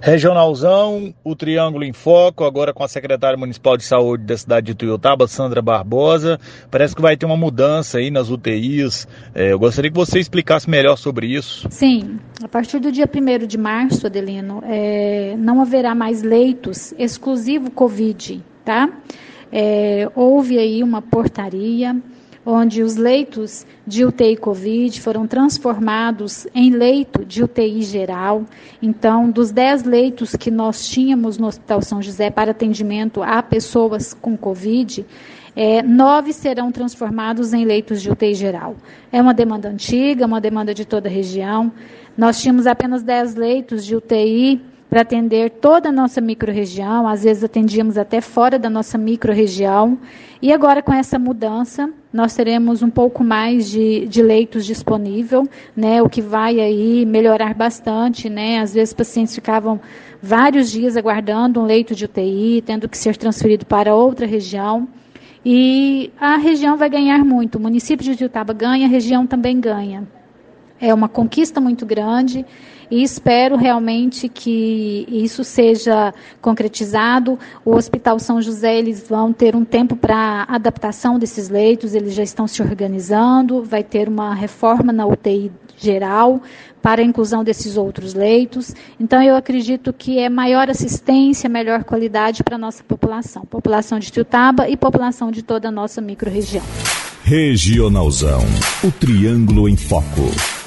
Regionalzão, o Triângulo em Foco, agora com a secretária municipal de saúde da cidade de Tuiutaba, Sandra Barbosa. Parece que vai ter uma mudança aí nas UTIs. É, eu gostaria que você explicasse melhor sobre isso. Sim, a partir do dia 1 de março, Adelino, é, não haverá mais leitos exclusivo Covid, tá? É, houve aí uma portaria onde os leitos de UTI Covid foram transformados em leito de UTI geral. Então, dos 10 leitos que nós tínhamos no Hospital São José para atendimento a pessoas com Covid, é, nove serão transformados em leitos de UTI geral. É uma demanda antiga, uma demanda de toda a região. Nós tínhamos apenas 10 leitos de UTI para atender toda a nossa microrregião, às vezes atendíamos até fora da nossa microrregião. E agora, com essa mudança, nós teremos um pouco mais de, de leitos disponível, né, o que vai aí melhorar bastante. Né? Às vezes, pacientes ficavam vários dias aguardando um leito de UTI, tendo que ser transferido para outra região. E a região vai ganhar muito. O município de Jutaba ganha, a região também ganha. É uma conquista muito grande e espero realmente que isso seja concretizado. O Hospital São José, eles vão ter um tempo para adaptação desses leitos, eles já estão se organizando, vai ter uma reforma na UTI geral para a inclusão desses outros leitos. Então, eu acredito que é maior assistência, melhor qualidade para a nossa população, população de Tiutaba e população de toda a nossa microrregião. Regionalzão, o triângulo em foco.